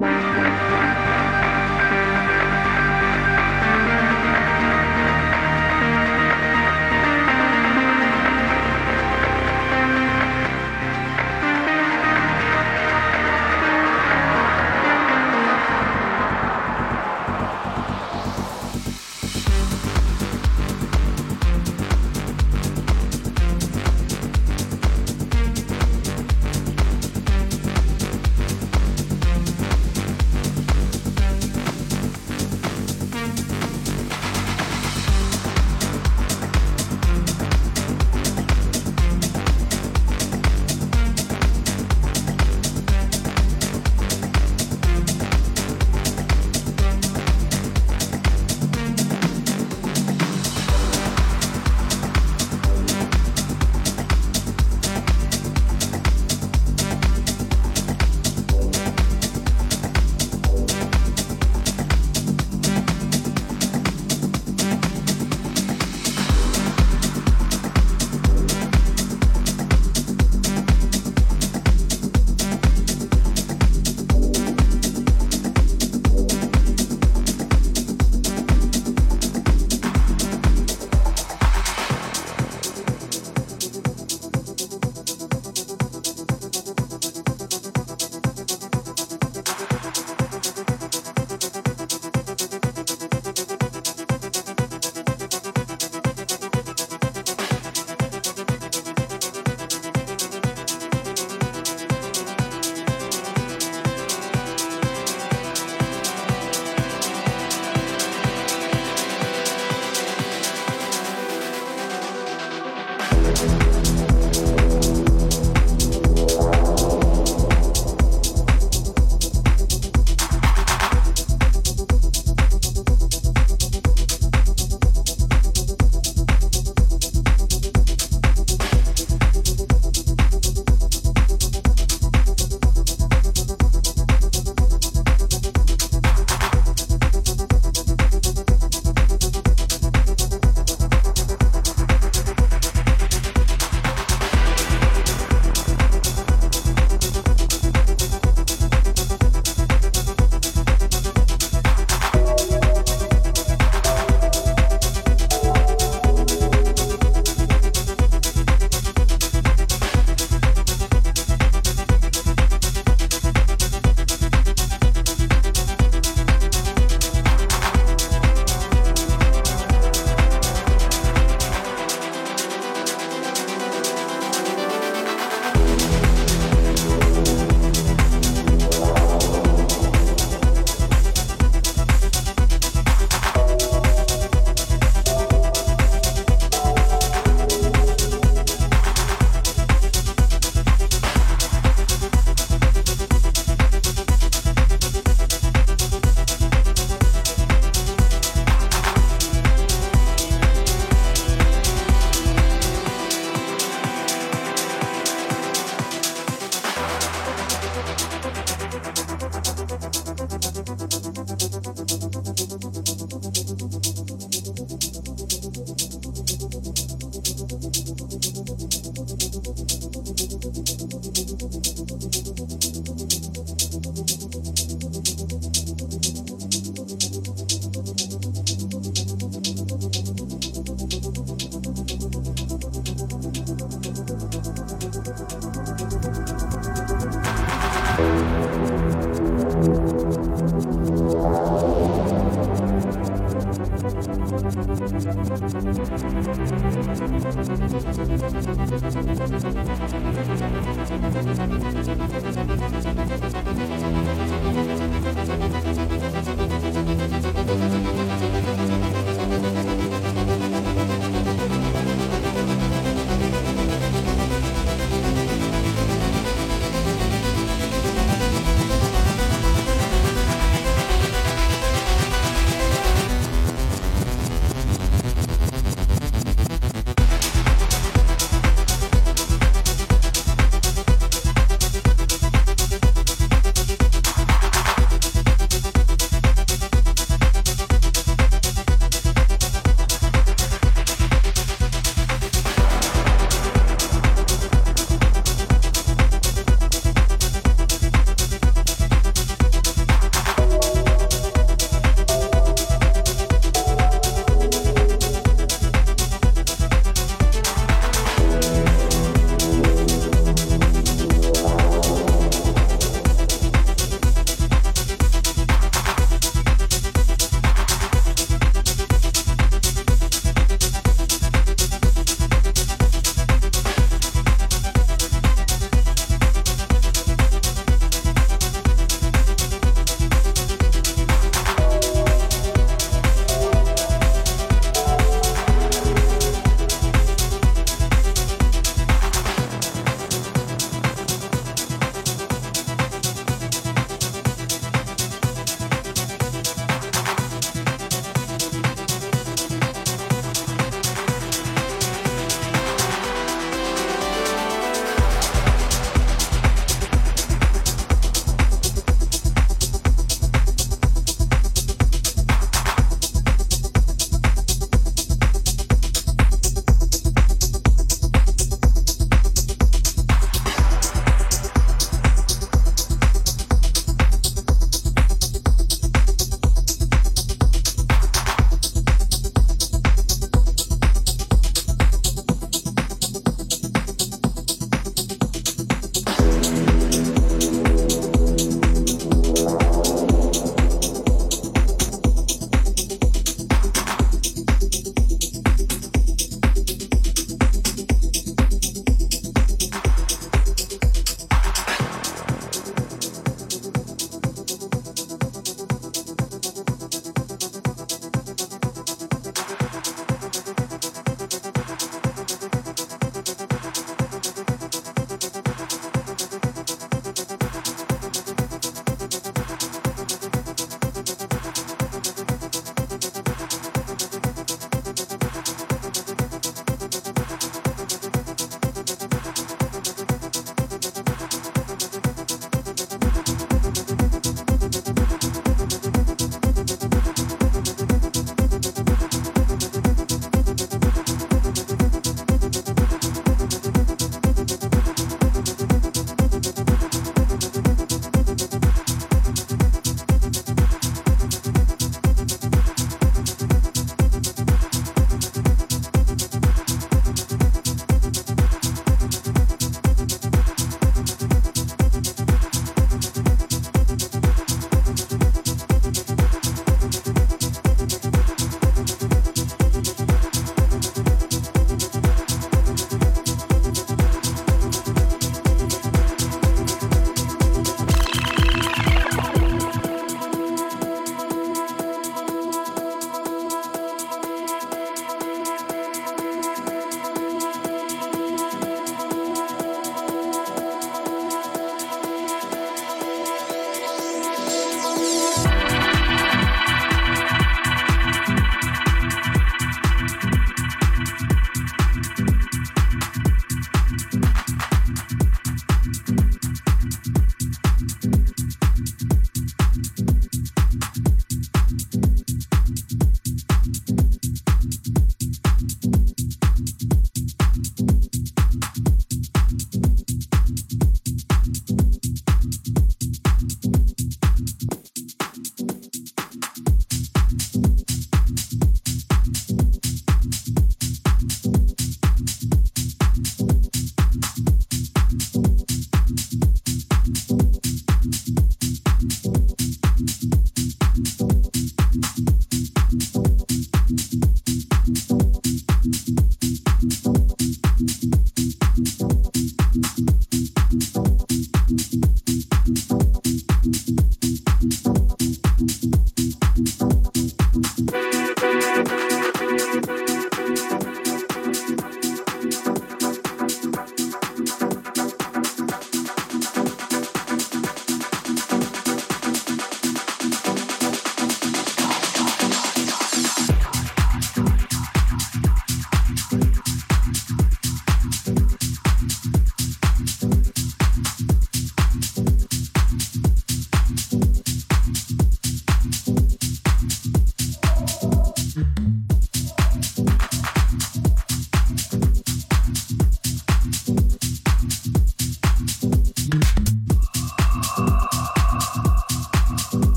Wow.